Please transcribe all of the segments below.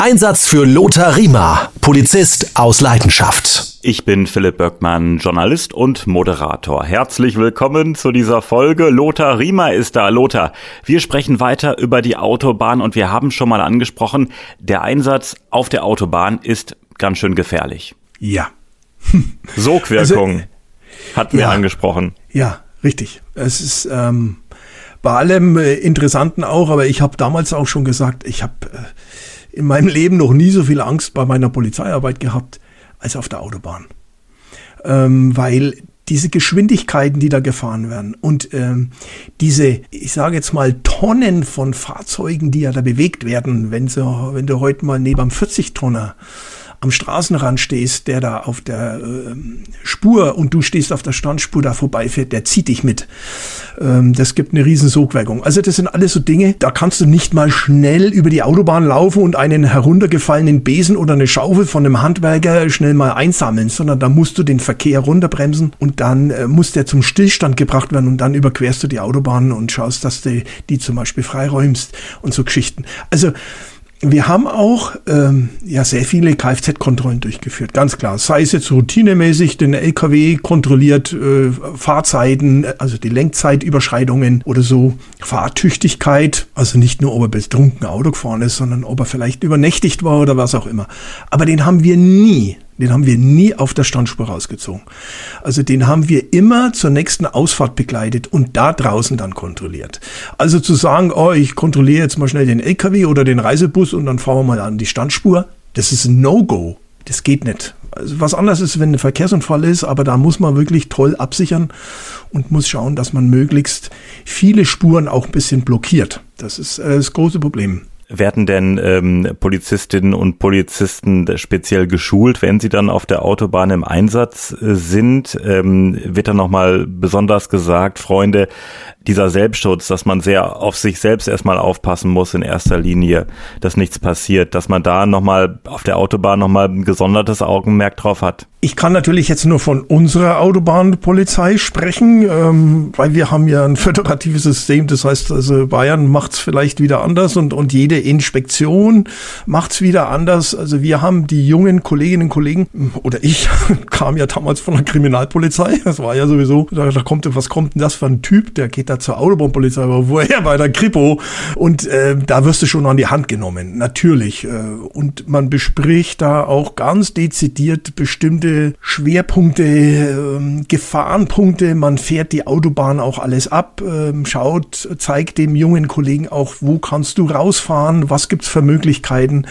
Einsatz für Lothar Riemer, Polizist aus Leidenschaft. Ich bin Philipp Böckmann, Journalist und Moderator. Herzlich willkommen zu dieser Folge. Lothar Riemer ist da. Lothar, wir sprechen weiter über die Autobahn und wir haben schon mal angesprochen, der Einsatz auf der Autobahn ist ganz schön gefährlich. Ja. Sogwirkung also, hatten wir ja, angesprochen. Ja, richtig. Es ist ähm, bei allem äh, Interessanten auch, aber ich habe damals auch schon gesagt, ich habe äh, in meinem Leben noch nie so viel Angst bei meiner Polizeiarbeit gehabt als auf der Autobahn. Ähm, weil diese Geschwindigkeiten, die da gefahren werden und ähm, diese, ich sage jetzt mal, Tonnen von Fahrzeugen, die ja da bewegt werden, wenn, so, wenn du heute mal neben einem 40-Tonner am Straßenrand stehst, der da auf der äh, Spur und du stehst auf der Standspur da vorbeifährt, der zieht dich mit. Ähm, das gibt eine riesen Sogwirkung. Also das sind alles so Dinge, da kannst du nicht mal schnell über die Autobahn laufen und einen heruntergefallenen Besen oder eine Schaufel von einem Handwerker schnell mal einsammeln, sondern da musst du den Verkehr runterbremsen und dann äh, muss der zum Stillstand gebracht werden und dann überquerst du die Autobahn und schaust, dass du die zum Beispiel freiräumst und so Geschichten. Also wir haben auch ähm, ja sehr viele Kfz-Kontrollen durchgeführt, ganz klar. Sei es jetzt routinemäßig den LKW kontrolliert, äh, Fahrzeiten, also die Lenkzeitüberschreitungen oder so, Fahrtüchtigkeit, also nicht nur, ob er betrunken Auto gefahren ist, sondern ob er vielleicht übernächtigt war oder was auch immer. Aber den haben wir nie den haben wir nie auf der Standspur rausgezogen. Also den haben wir immer zur nächsten Ausfahrt begleitet und da draußen dann kontrolliert. Also zu sagen, oh, ich kontrolliere jetzt mal schnell den LKW oder den Reisebus und dann fahren wir mal an die Standspur, das ist ein No-Go. Das geht nicht. Also was anders ist, wenn ein Verkehrsunfall ist, aber da muss man wirklich toll absichern und muss schauen, dass man möglichst viele Spuren auch ein bisschen blockiert. Das ist äh, das große Problem. Werden denn ähm, Polizistinnen und Polizisten speziell geschult, wenn sie dann auf der Autobahn im Einsatz äh, sind? Ähm, wird dann nochmal besonders gesagt, Freunde, dieser Selbstschutz, dass man sehr auf sich selbst erstmal aufpassen muss in erster Linie, dass nichts passiert, dass man da nochmal auf der Autobahn nochmal ein gesondertes Augenmerk drauf hat? Ich kann natürlich jetzt nur von unserer Autobahnpolizei sprechen, ähm, weil wir haben ja ein föderatives System. Das heißt, also Bayern macht es vielleicht wieder anders und, und jede Inspektion macht es wieder anders. Also wir haben die jungen Kolleginnen und Kollegen, oder ich kam ja damals von der Kriminalpolizei. Das war ja sowieso, da, da kommt, was kommt denn das für ein Typ? Der geht da zur Autobahnpolizei, aber woher bei der Kripo? Und äh, da wirst du schon an die Hand genommen, natürlich. Äh, und man bespricht da auch ganz dezidiert bestimmte bestimmte Schwerpunkte, ähm, Gefahrenpunkte. Man fährt die Autobahn auch alles ab, ähm, schaut, zeigt dem jungen Kollegen auch, wo kannst du rausfahren, was gibt's für Möglichkeiten,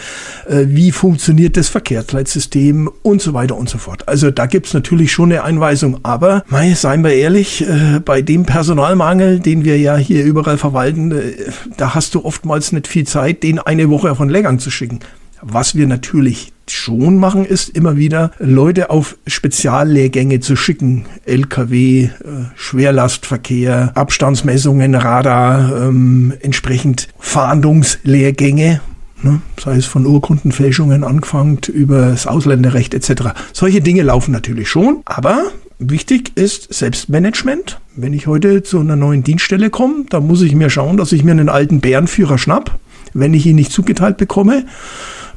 äh, wie funktioniert das Verkehrsleitsystem und so weiter und so fort. Also da gibt's natürlich schon eine Einweisung, aber mei, seien wir ehrlich, äh, bei dem Personalmangel, den wir ja hier überall verwalten, äh, da hast du oftmals nicht viel Zeit, den eine Woche von Lehrgang zu schicken. Was wir natürlich schon machen, ist immer wieder Leute auf Speziallehrgänge zu schicken. LKW, äh, Schwerlastverkehr, Abstandsmessungen, Radar, ähm, entsprechend Fahndungslehrgänge. Ne? Sei es von Urkundenfälschungen angefangen über das Ausländerrecht etc. Solche Dinge laufen natürlich schon, aber Wichtig ist Selbstmanagement. Wenn ich heute zu einer neuen Dienststelle komme, dann muss ich mir schauen, dass ich mir einen alten Bärenführer schnapp, wenn ich ihn nicht zugeteilt bekomme.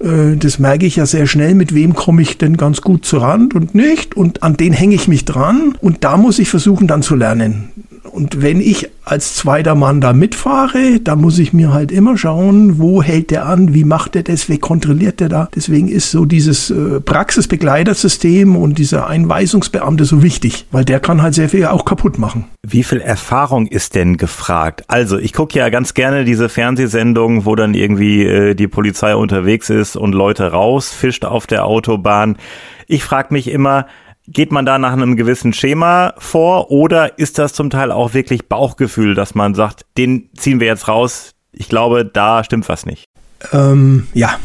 Äh, das merke ich ja sehr schnell, mit wem komme ich denn ganz gut zur Rand und nicht. Und an den hänge ich mich dran. Und da muss ich versuchen dann zu lernen. Und wenn ich als zweiter Mann da mitfahre, da muss ich mir halt immer schauen, wo hält der an, wie macht er das, wie kontrolliert der da. Deswegen ist so dieses äh, Praxisbegleitersystem und dieser Einweisungsbeamte so wichtig, weil der kann halt sehr viel auch kaputt machen. Wie viel Erfahrung ist denn gefragt? Also ich gucke ja ganz gerne diese Fernsehsendungen, wo dann irgendwie äh, die Polizei unterwegs ist und Leute rausfischt auf der Autobahn. Ich frage mich immer, Geht man da nach einem gewissen Schema vor oder ist das zum Teil auch wirklich Bauchgefühl, dass man sagt, den ziehen wir jetzt raus? Ich glaube, da stimmt was nicht. Ähm, ja,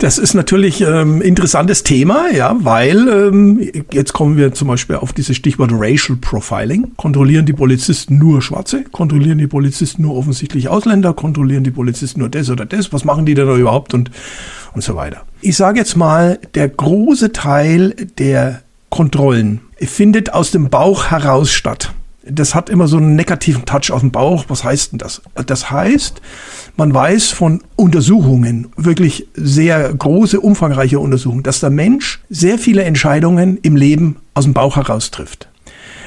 das ist natürlich ähm, interessantes Thema, ja, weil ähm, jetzt kommen wir zum Beispiel auf dieses Stichwort Racial Profiling. Kontrollieren die Polizisten nur Schwarze? Kontrollieren die Polizisten nur offensichtlich Ausländer? Kontrollieren die Polizisten nur das oder das? Was machen die denn da überhaupt und und so weiter? Ich sage jetzt mal, der große Teil der Kontrollen findet aus dem Bauch heraus statt. das hat immer so einen negativen Touch auf dem Bauch. Was heißt denn das? Das heißt, man weiß von Untersuchungen, wirklich sehr große, umfangreiche Untersuchungen, dass der Mensch sehr viele Entscheidungen im Leben aus dem Bauch heraus trifft.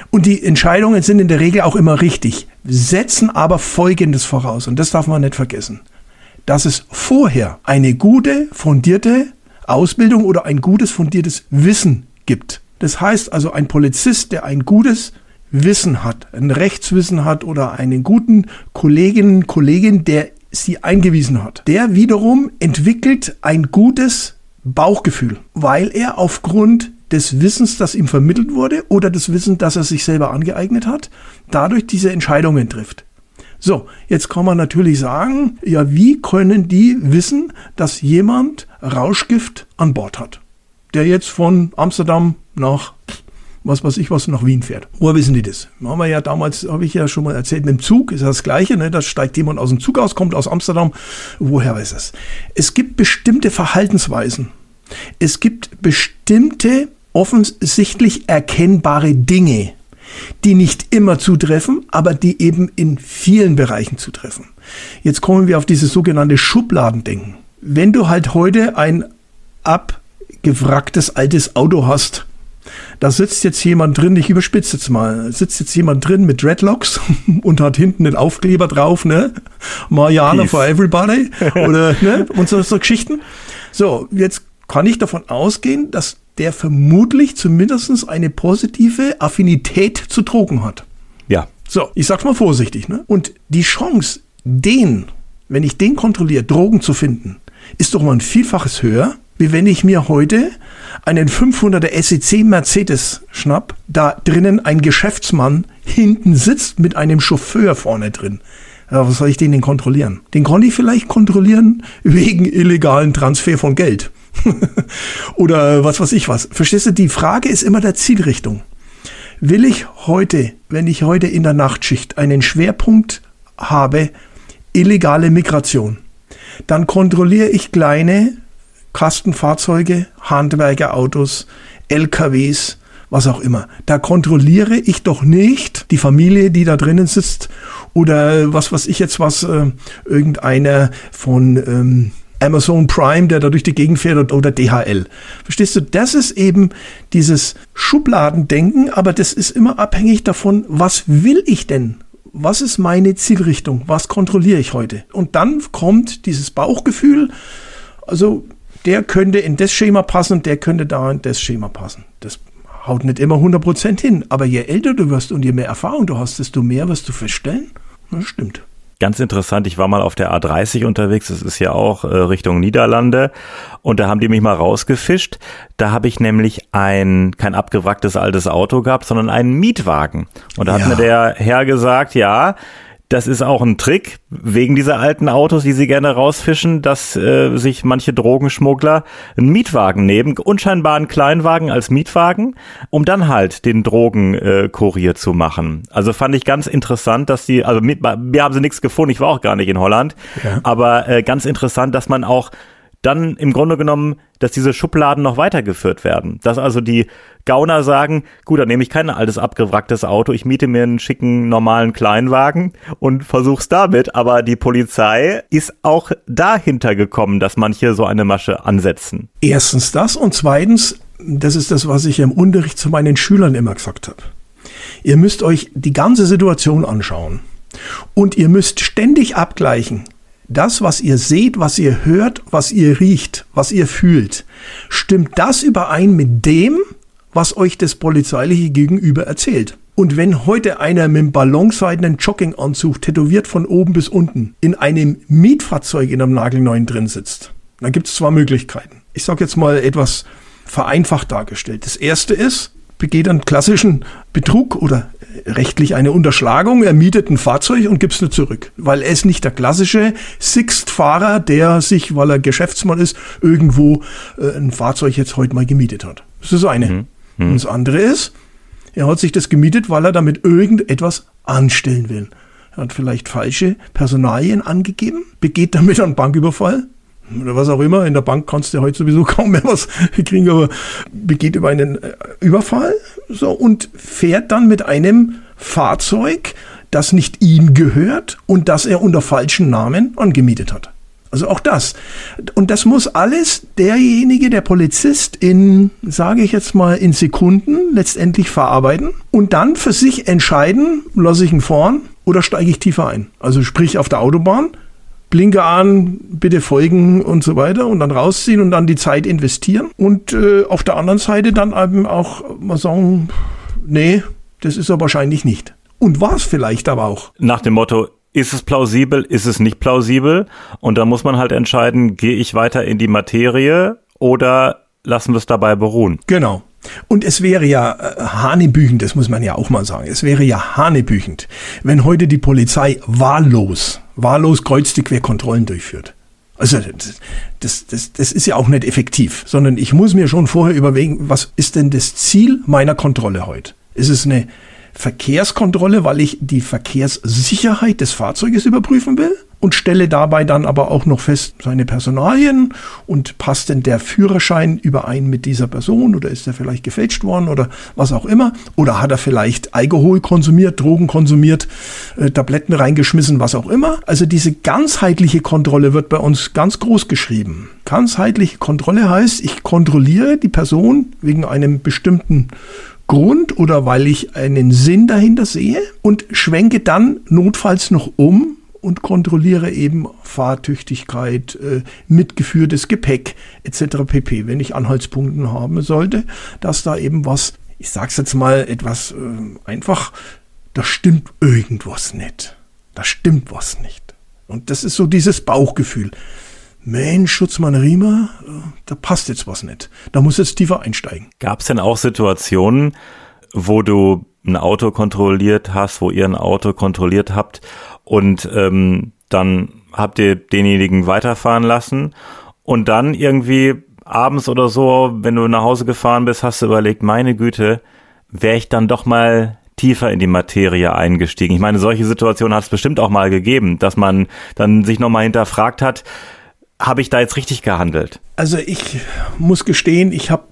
Und die Entscheidungen sind in der Regel auch immer richtig, setzen aber Folgendes voraus. Und das darf man nicht vergessen. Dass es vorher eine gute, fundierte Ausbildung oder ein gutes, fundiertes Wissen gibt. Das heißt also, ein Polizist, der ein gutes Wissen hat, ein Rechtswissen hat oder einen guten Kolleginnen, Kollegen, der sie eingewiesen hat, der wiederum entwickelt ein gutes Bauchgefühl, weil er aufgrund des Wissens, das ihm vermittelt wurde oder des Wissens, das er sich selber angeeignet hat, dadurch diese Entscheidungen trifft. So, jetzt kann man natürlich sagen, ja, wie können die wissen, dass jemand Rauschgift an Bord hat, der jetzt von Amsterdam nach was weiß ich was, nach Wien fährt. Woher wissen die das? Haben wir ja damals, habe ich ja schon mal erzählt, mit dem Zug ist das Gleiche, ne? da steigt jemand aus dem Zug aus, kommt aus Amsterdam. Woher weiß es? Es gibt bestimmte Verhaltensweisen. Es gibt bestimmte offensichtlich erkennbare Dinge, die nicht immer zutreffen, aber die eben in vielen Bereichen zutreffen. Jetzt kommen wir auf dieses sogenannte Schubladendenken. Wenn du halt heute ein abgewracktes altes Auto hast, da sitzt jetzt jemand drin, ich überspitze jetzt mal, sitzt jetzt jemand drin mit Dreadlocks und hat hinten den Aufkleber drauf, ne? Mariana Peace. for everybody oder ne? und so, so Geschichten. So, jetzt kann ich davon ausgehen, dass der vermutlich zumindest eine positive Affinität zu Drogen hat. Ja. So, ich sag's mal vorsichtig, ne? Und die Chance, den, wenn ich den kontrolliere, Drogen zu finden, ist doch mal ein Vielfaches höher, wie wenn ich mir heute einen 500er SEC Mercedes schnapp, da drinnen ein Geschäftsmann hinten sitzt mit einem Chauffeur vorne drin. Ja, was soll ich den denn kontrollieren? Den konnte ich vielleicht kontrollieren wegen illegalen Transfer von Geld. Oder was weiß ich was. Verstehst du, die Frage ist immer der Zielrichtung. Will ich heute, wenn ich heute in der Nachtschicht einen Schwerpunkt habe, illegale Migration, dann kontrolliere ich kleine Kastenfahrzeuge, Handwerkerautos, LKWs, was auch immer. Da kontrolliere ich doch nicht die Familie, die da drinnen sitzt oder was weiß ich jetzt was, äh, irgendeiner von ähm, Amazon Prime, der da durch die Gegend fährt oder DHL. Verstehst du? Das ist eben dieses Schubladendenken, aber das ist immer abhängig davon, was will ich denn? Was ist meine Zielrichtung? Was kontrolliere ich heute? Und dann kommt dieses Bauchgefühl. Also der könnte in das Schema passen, der könnte da in das Schema passen. Das haut nicht immer 100% hin, aber je älter du wirst und je mehr Erfahrung du hast, desto mehr wirst du feststellen. Das stimmt. Ganz interessant, ich war mal auf der A30 unterwegs, das ist ja auch äh, Richtung Niederlande und da haben die mich mal rausgefischt. Da habe ich nämlich ein kein abgewracktes altes Auto gehabt, sondern einen Mietwagen. Und da ja. hat mir der Herr gesagt, ja, das ist auch ein Trick wegen dieser alten Autos, die sie gerne rausfischen, dass äh, sich manche Drogenschmuggler einen Mietwagen nehmen, unscheinbaren Kleinwagen als Mietwagen, um dann halt den Drogenkurier äh, zu machen. Also fand ich ganz interessant, dass die, also mit, mir haben sie nichts gefunden, ich war auch gar nicht in Holland, ja. aber äh, ganz interessant, dass man auch dann im Grunde genommen, dass diese Schubladen noch weitergeführt werden. Dass also die Gauner sagen, gut, dann nehme ich kein altes abgewracktes Auto, ich miete mir einen schicken normalen Kleinwagen und versuch's damit. Aber die Polizei ist auch dahinter gekommen, dass manche so eine Masche ansetzen. Erstens das und zweitens, das ist das, was ich im Unterricht zu meinen Schülern immer gesagt habe. Ihr müsst euch die ganze Situation anschauen. Und ihr müsst ständig abgleichen, das, was ihr seht, was ihr hört, was ihr riecht, was ihr fühlt, stimmt das überein mit dem, was euch das polizeiliche Gegenüber erzählt? Und wenn heute einer mit einem ballonseidenen Jogginganzug tätowiert von oben bis unten in einem Mietfahrzeug in einem nagelneuen drin sitzt, dann gibt es zwei Möglichkeiten. Ich sage jetzt mal etwas vereinfacht dargestellt. Das erste ist, begeht einen klassischen Betrug oder rechtlich eine Unterschlagung. Er mietet ein Fahrzeug und gibt es nicht zurück, weil er ist nicht der klassische Sixt-Fahrer, der sich, weil er Geschäftsmann ist, irgendwo äh, ein Fahrzeug jetzt heute mal gemietet hat. Das ist das eine. Mhm. Mhm. Und das andere ist, er hat sich das gemietet, weil er damit irgendetwas anstellen will. Er hat vielleicht falsche Personalien angegeben, begeht damit einen Banküberfall, oder was auch immer. In der Bank kannst du heute sowieso kaum mehr was kriegen, aber begeht über einen äh, Überfall so und fährt dann mit einem Fahrzeug, das nicht ihm gehört und das er unter falschen Namen angemietet hat. Also auch das. Und das muss alles derjenige, der Polizist in, sage ich jetzt mal, in Sekunden letztendlich verarbeiten und dann für sich entscheiden, lasse ich ihn vorn oder steige ich tiefer ein. Also sprich auf der Autobahn, Blinker an, bitte folgen und so weiter und dann rausziehen und dann die Zeit investieren. Und äh, auf der anderen Seite dann eben auch mal sagen, nee, das ist er wahrscheinlich nicht. Und war es vielleicht aber auch. Nach dem Motto, ist es plausibel, ist es nicht plausibel? Und da muss man halt entscheiden, gehe ich weiter in die Materie oder lassen wir es dabei beruhen? Genau. Und es wäre ja äh, hanebüchend, das muss man ja auch mal sagen, es wäre ja hanebüchend, wenn heute die Polizei wahllos, wahllos kreuz die Querkontrollen durchführt. Also das, das, das ist ja auch nicht effektiv, sondern ich muss mir schon vorher überlegen, was ist denn das Ziel meiner Kontrolle heute? Ist es eine Verkehrskontrolle, weil ich die Verkehrssicherheit des Fahrzeuges überprüfen will und stelle dabei dann aber auch noch fest seine Personalien und passt denn der Führerschein überein mit dieser Person oder ist er vielleicht gefälscht worden oder was auch immer oder hat er vielleicht Alkohol konsumiert, Drogen konsumiert, äh, Tabletten reingeschmissen, was auch immer. Also diese ganzheitliche Kontrolle wird bei uns ganz groß geschrieben. Ganzheitliche Kontrolle heißt, ich kontrolliere die Person wegen einem bestimmten Grund oder weil ich einen Sinn dahinter sehe und schwenke dann notfalls noch um und kontrolliere eben Fahrtüchtigkeit, äh, mitgeführtes Gepäck etc. pp. Wenn ich Anhaltspunkten haben sollte, dass da eben was, ich sag's jetzt mal etwas äh, einfach, da stimmt irgendwas nicht. Da stimmt was nicht. Und das ist so dieses Bauchgefühl. Mensch, Schutzmann Riemer, da passt jetzt was nicht. Da muss jetzt tiefer einsteigen. Gab es denn auch Situationen, wo du ein Auto kontrolliert hast, wo ihr ein Auto kontrolliert habt und ähm, dann habt ihr denjenigen weiterfahren lassen und dann irgendwie abends oder so, wenn du nach Hause gefahren bist, hast du überlegt, meine Güte, wäre ich dann doch mal tiefer in die Materie eingestiegen. Ich meine, solche Situationen hat es bestimmt auch mal gegeben, dass man dann sich nochmal hinterfragt hat, habe ich da jetzt richtig gehandelt? Also ich muss gestehen, ich habe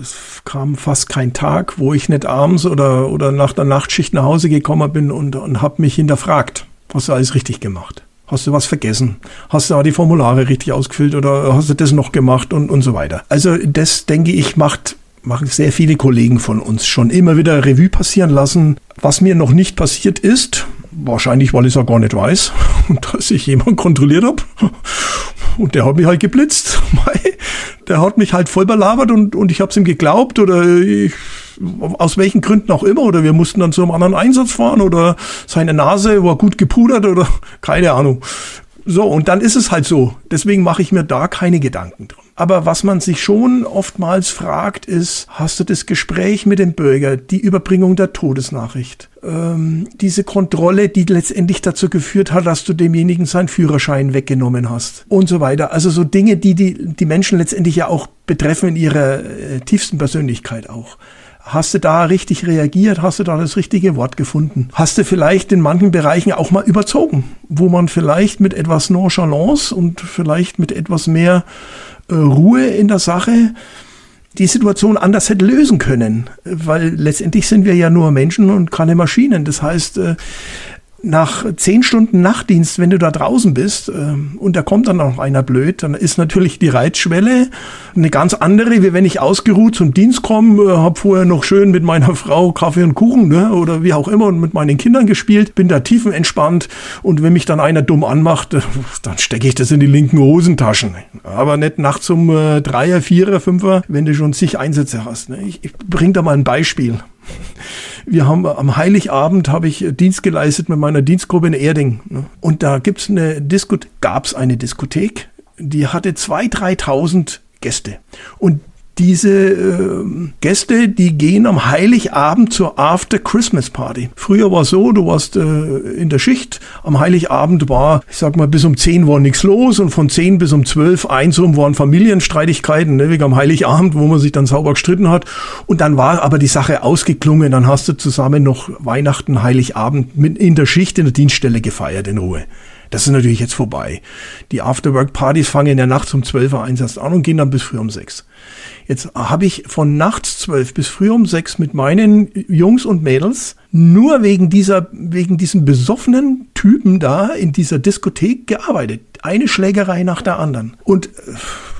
es kam fast kein Tag, wo ich nicht abends oder, oder nach der Nachtschicht nach Hause gekommen bin und, und habe mich hinterfragt, hast du alles richtig gemacht? Hast du was vergessen? Hast du da die Formulare richtig ausgefüllt oder hast du das noch gemacht und, und so weiter? Also das, denke ich, macht machen sehr viele Kollegen von uns schon immer wieder Revue passieren lassen. Was mir noch nicht passiert ist, wahrscheinlich, weil ich es auch gar nicht weiß, dass ich jemanden kontrolliert habe und der hat mich halt geblitzt. Der hat mich halt voll belabert und, und ich habe es ihm geglaubt oder ich, aus welchen Gründen auch immer. Oder wir mussten dann zu einem anderen Einsatz fahren oder seine Nase war gut gepudert oder keine Ahnung. So, und dann ist es halt so. Deswegen mache ich mir da keine Gedanken drum. Aber was man sich schon oftmals fragt, ist, hast du das Gespräch mit dem Bürger, die Überbringung der Todesnachricht, ähm, diese Kontrolle, die letztendlich dazu geführt hat, dass du demjenigen seinen Führerschein weggenommen hast und so weiter. Also so Dinge, die die, die Menschen letztendlich ja auch betreffen in ihrer äh, tiefsten Persönlichkeit auch. Hast du da richtig reagiert? Hast du da das richtige Wort gefunden? Hast du vielleicht in manchen Bereichen auch mal überzogen, wo man vielleicht mit etwas Nonchalance und vielleicht mit etwas mehr äh, Ruhe in der Sache die Situation anders hätte lösen können, weil letztendlich sind wir ja nur Menschen und keine Maschinen. Das heißt, äh, nach zehn Stunden Nachtdienst, wenn du da draußen bist ähm, und da kommt dann noch einer blöd, dann ist natürlich die Reizschwelle eine ganz andere, wie wenn ich ausgeruht zum Dienst komme, äh, habe vorher noch schön mit meiner Frau Kaffee und Kuchen ne, oder wie auch immer und mit meinen Kindern gespielt, bin da tiefenentspannt und wenn mich dann einer dumm anmacht, äh, dann stecke ich das in die linken Hosentaschen. Aber nicht nachts um äh, Dreier, Vierer, Fünfer, wenn du schon zig Einsätze hast. Ne. Ich, ich bring da mal ein Beispiel. Wir haben am Heiligabend habe ich Dienst geleistet mit meiner Dienstgruppe in Erding. Ne? Und da gibt's eine Diskot gab es eine Diskothek, die hatte 2.000, 3.000 Gäste. Und diese äh, Gäste, die gehen am Heiligabend zur After Christmas Party. Früher war es so, du warst äh, in der Schicht, am Heiligabend war, ich sag mal, bis um 10 war nichts los und von 10 bis um 12, 1 rum waren Familienstreitigkeiten, ne, wegen am Heiligabend, wo man sich dann sauber gestritten hat. Und dann war aber die Sache ausgeklungen, dann hast du zusammen noch Weihnachten, Heiligabend mit in der Schicht in der Dienststelle gefeiert in Ruhe. Das ist natürlich jetzt vorbei. Die Afterwork-Partys fangen ja nachts um 12 Uhr eins an und gehen dann bis früh um 6. Jetzt habe ich von nachts 12 bis früh um 6 mit meinen Jungs und Mädels nur wegen dieser, wegen diesem besoffenen Typen da in dieser Diskothek gearbeitet. Eine Schlägerei nach der anderen. Und äh,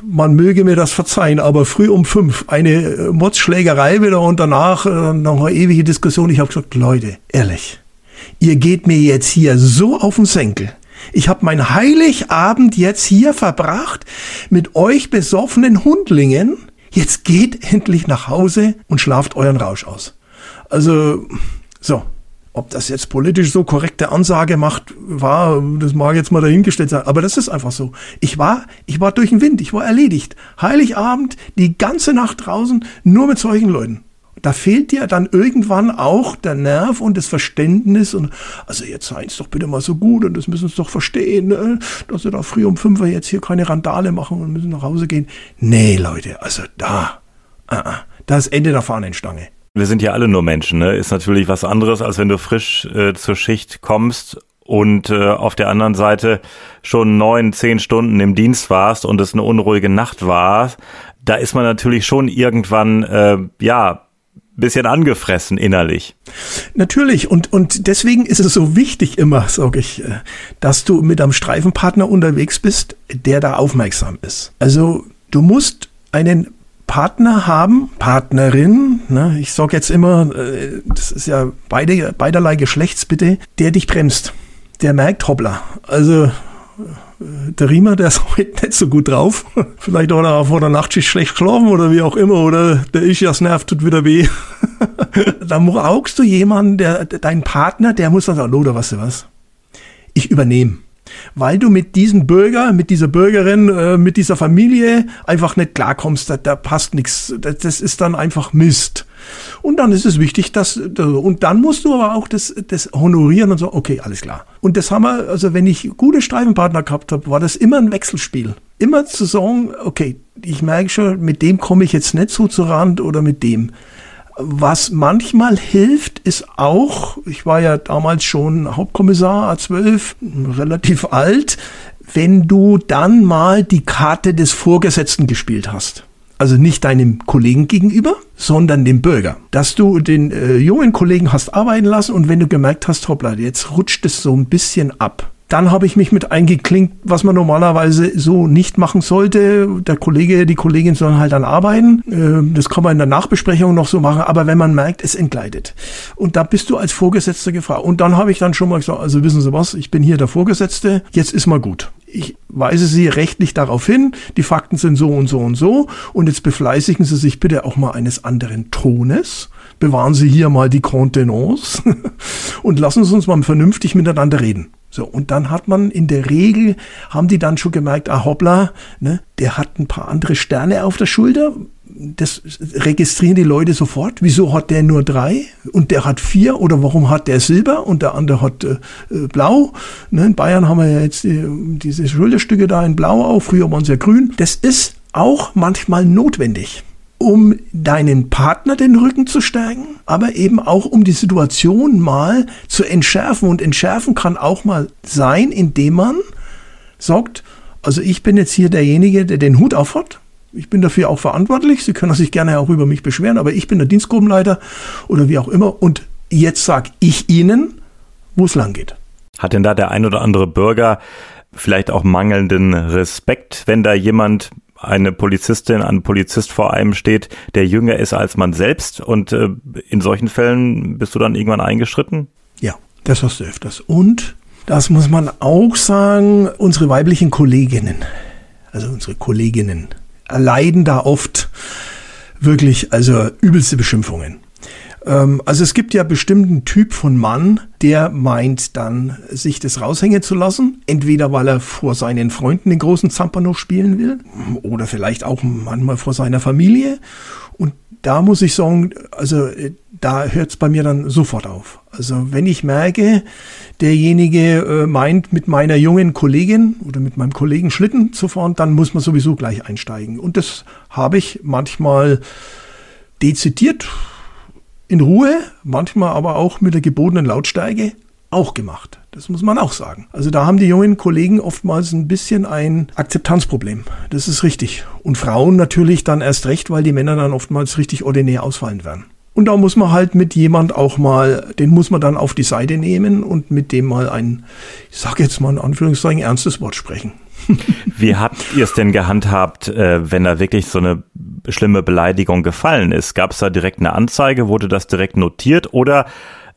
man möge mir das verzeihen, aber früh um fünf eine äh, Motzschlägerei wieder und danach äh, noch eine ewige Diskussion. Ich habe gesagt, Leute, ehrlich, ihr geht mir jetzt hier so auf den Senkel. Ich habe mein Heiligabend jetzt hier verbracht mit euch besoffenen Hundlingen. Jetzt geht endlich nach Hause und schlaft euren Rausch aus. Also so, ob das jetzt politisch so korrekte Ansage macht, war, das mag jetzt mal dahingestellt sein, aber das ist einfach so. Ich war, ich war durch den Wind, ich war erledigt. Heiligabend, die ganze Nacht draußen, nur mit solchen Leuten. Da fehlt dir dann irgendwann auch der Nerv und das Verständnis und, also jetzt seid's doch bitte mal so gut und das müssen sie doch verstehen, ne? dass sie da früh um fünf Uhr jetzt hier keine Randale machen und müssen nach Hause gehen. Nee, Leute, also da, uh -uh, da ist Ende der Fahnenstange. Wir sind ja alle nur Menschen, ne? Ist natürlich was anderes, als wenn du frisch äh, zur Schicht kommst und äh, auf der anderen Seite schon neun, zehn Stunden im Dienst warst und es eine unruhige Nacht war. Da ist man natürlich schon irgendwann, äh, ja, bisschen angefressen innerlich. Natürlich und und deswegen ist es so wichtig immer, sage ich, äh, dass du mit einem Streifenpartner unterwegs bist, der da aufmerksam ist. Also du musst einen Partner haben, Partnerin, ne, ich sage jetzt immer, äh, das ist ja beide, beiderlei Geschlechtsbitte, der dich bremst. Der merkt, hoppla, also der Riemer, der ist heute nicht so gut drauf. Vielleicht hat er vor der Nachtschicht schlecht geschlafen oder wie auch immer. Oder der Ischias Nerv tut wieder weh. dann brauchst du jemanden, der, dein Partner, der muss dann sagen, oder weißt du was? Ich übernehme weil du mit diesem Bürger, mit dieser Bürgerin, äh, mit dieser Familie einfach nicht klarkommst. Da, da passt nichts. Das ist dann einfach Mist. Und dann ist es wichtig, dass, und dann musst du aber auch das, das honorieren und so, okay, alles klar. Und das haben wir, also wenn ich gute Streifenpartner gehabt habe, war das immer ein Wechselspiel. Immer zu sagen, okay, ich merke schon, mit dem komme ich jetzt nicht so zur Rand oder mit dem. Was manchmal hilft, ist auch, ich war ja damals schon Hauptkommissar A12, relativ alt, wenn du dann mal die Karte des Vorgesetzten gespielt hast. Also nicht deinem Kollegen gegenüber, sondern dem Bürger. Dass du den äh, jungen Kollegen hast arbeiten lassen und wenn du gemerkt hast, hoppla, jetzt rutscht es so ein bisschen ab, dann habe ich mich mit eingeklinkt, was man normalerweise so nicht machen sollte. Der Kollege, die Kollegin sollen halt dann arbeiten. Ähm, das kann man in der Nachbesprechung noch so machen, aber wenn man merkt, es entgleitet. Und da bist du als Vorgesetzter gefragt. Und dann habe ich dann schon mal gesagt, also wissen Sie was, ich bin hier der Vorgesetzte, jetzt ist mal gut. Ich weise Sie rechtlich darauf hin, die Fakten sind so und so und so. Und jetzt befleißigen Sie sich bitte auch mal eines anderen Tones bewahren Sie hier mal die Contenance und lassen Sie uns mal vernünftig miteinander reden. So, und dann hat man in der Regel, haben die dann schon gemerkt, ah hoppla, ne, der hat ein paar andere Sterne auf der Schulter. Das registrieren die Leute sofort. Wieso hat der nur drei und der hat vier? Oder warum hat der Silber und der andere hat äh, äh Blau? Ne, in Bayern haben wir ja jetzt die, diese Schulterstücke da in Blau auf. Früher waren sie ja grün. Das ist auch manchmal notwendig um deinen Partner den Rücken zu stärken, aber eben auch um die Situation mal zu entschärfen. Und entschärfen kann auch mal sein, indem man sagt, also ich bin jetzt hier derjenige, der den Hut aufhat. Ich bin dafür auch verantwortlich. Sie können sich gerne auch über mich beschweren, aber ich bin der Dienstgruppenleiter oder wie auch immer. Und jetzt sage ich Ihnen, wo es lang geht. Hat denn da der ein oder andere Bürger vielleicht auch mangelnden Respekt, wenn da jemand eine Polizistin, ein Polizist vor einem steht, der jünger ist als man selbst. Und äh, in solchen Fällen bist du dann irgendwann eingeschritten? Ja, das hast du öfters. Und das muss man auch sagen, unsere weiblichen Kolleginnen, also unsere Kolleginnen, erleiden da oft wirklich also übelste Beschimpfungen. Ähm, also es gibt ja bestimmten Typ von Mann, der meint dann, sich das raushängen zu lassen. Entweder weil er vor seinen Freunden den großen Zampano spielen will oder vielleicht auch manchmal vor seiner Familie. Und da muss ich sagen, also äh, da hört es bei mir dann sofort auf. Also wenn ich merke, derjenige äh, meint, mit meiner jungen Kollegin oder mit meinem Kollegen Schlitten zu fahren, dann muss man sowieso gleich einsteigen. Und das habe ich manchmal dezidiert in Ruhe, manchmal aber auch mit der gebotenen Lautstärke auch gemacht. Das muss man auch sagen. Also da haben die jungen Kollegen oftmals ein bisschen ein Akzeptanzproblem. Das ist richtig. Und Frauen natürlich dann erst recht, weil die Männer dann oftmals richtig ordinär ausfallen werden. Und da muss man halt mit jemand auch mal, den muss man dann auf die Seite nehmen und mit dem mal ein, ich sage jetzt mal in Anführungszeichen, ernstes Wort sprechen. Wie habt ihr es denn gehandhabt, äh, wenn da wirklich so eine schlimme Beleidigung gefallen ist? Gab es da direkt eine Anzeige? Wurde das direkt notiert? Oder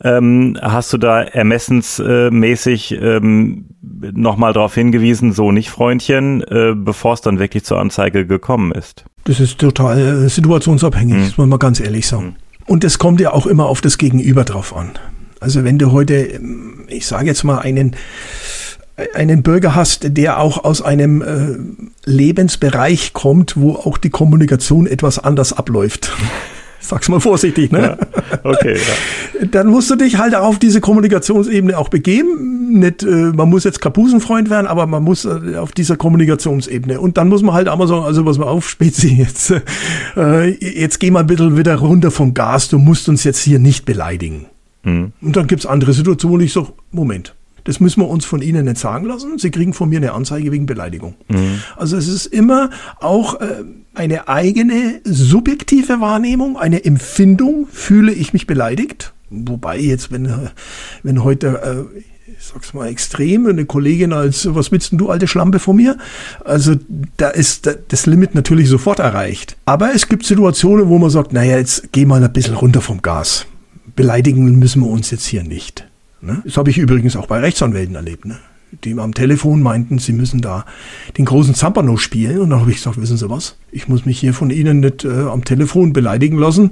ähm, hast du da ermessensmäßig ähm, nochmal darauf hingewiesen, so nicht Freundchen, äh, bevor es dann wirklich zur Anzeige gekommen ist? Das ist total äh, situationsabhängig, hm. muss man mal ganz ehrlich sagen. Hm. Und es kommt ja auch immer auf das Gegenüber drauf an. Also wenn du heute, ich sage jetzt mal, einen einen Bürger hast, der auch aus einem äh, Lebensbereich kommt, wo auch die Kommunikation etwas anders abläuft. Sag's mal vorsichtig, ne? Ja, okay. Ja. Dann musst du dich halt auf diese Kommunikationsebene auch begeben. Nicht, äh, man muss jetzt Kapusenfreund werden, aber man muss äh, auf dieser Kommunikationsebene. Und dann muss man halt auch mal sagen, also was man auf, Spezi, jetzt, äh, jetzt geh mal ein bisschen wieder runter vom Gas, du musst uns jetzt hier nicht beleidigen. Mhm. Und dann gibt's andere Situationen, wo ich sage, Moment, das müssen wir uns von Ihnen nicht sagen lassen. Sie kriegen von mir eine Anzeige wegen Beleidigung. Mhm. Also es ist immer auch äh, eine eigene subjektive Wahrnehmung, eine Empfindung. Fühle ich mich beleidigt? Wobei jetzt, wenn, äh, wenn heute, äh, ich sag's mal extrem, eine Kollegin als, was willst denn du, alte Schlampe von mir? Also da ist das Limit natürlich sofort erreicht. Aber es gibt Situationen, wo man sagt, naja, jetzt geh mal ein bisschen runter vom Gas. Beleidigen müssen wir uns jetzt hier nicht. Ne? Das habe ich übrigens auch bei Rechtsanwälten erlebt, ne? die am Telefon meinten, sie müssen da den großen Zampano spielen. Und dann habe ich gesagt, wissen Sie was, ich muss mich hier von Ihnen nicht äh, am Telefon beleidigen lassen.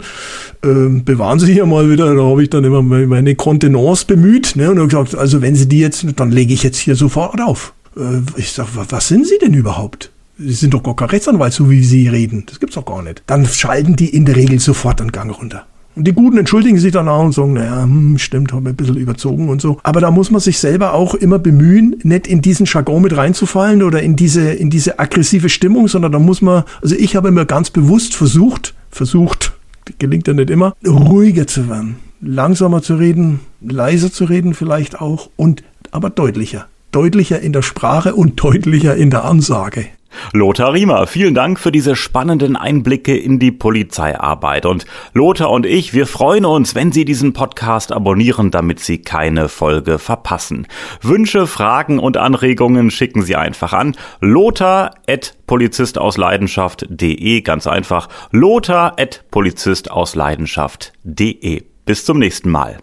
Ähm, bewahren Sie hier mal wieder. Da habe ich dann immer meine Kontenance bemüht. Ne? Und habe gesagt, also wenn Sie die jetzt, dann lege ich jetzt hier sofort auf. Äh, ich sage, was sind Sie denn überhaupt? Sie sind doch gar kein Rechtsanwalt, so wie Sie reden. Das gibt's doch gar nicht. Dann schalten die in der Regel sofort den Gang runter. Und die Guten entschuldigen sich danach und sagen, naja, hm, stimmt, haben wir ein bisschen überzogen und so. Aber da muss man sich selber auch immer bemühen, nicht in diesen Jargon mit reinzufallen oder in diese, in diese aggressive Stimmung, sondern da muss man, also ich habe immer ganz bewusst versucht, versucht, gelingt ja nicht immer, ruhiger zu werden. Langsamer zu reden, leiser zu reden vielleicht auch und aber deutlicher. Deutlicher in der Sprache und deutlicher in der Ansage. Lothar Riemer, vielen Dank für diese spannenden Einblicke in die Polizeiarbeit. Und Lothar und ich, wir freuen uns, wenn Sie diesen Podcast abonnieren, damit Sie keine Folge verpassen. Wünsche, Fragen und Anregungen schicken Sie einfach an lothar.polizistausleidenschaft.de, ganz einfach lothar.polizistausleidenschaft.de. Bis zum nächsten Mal.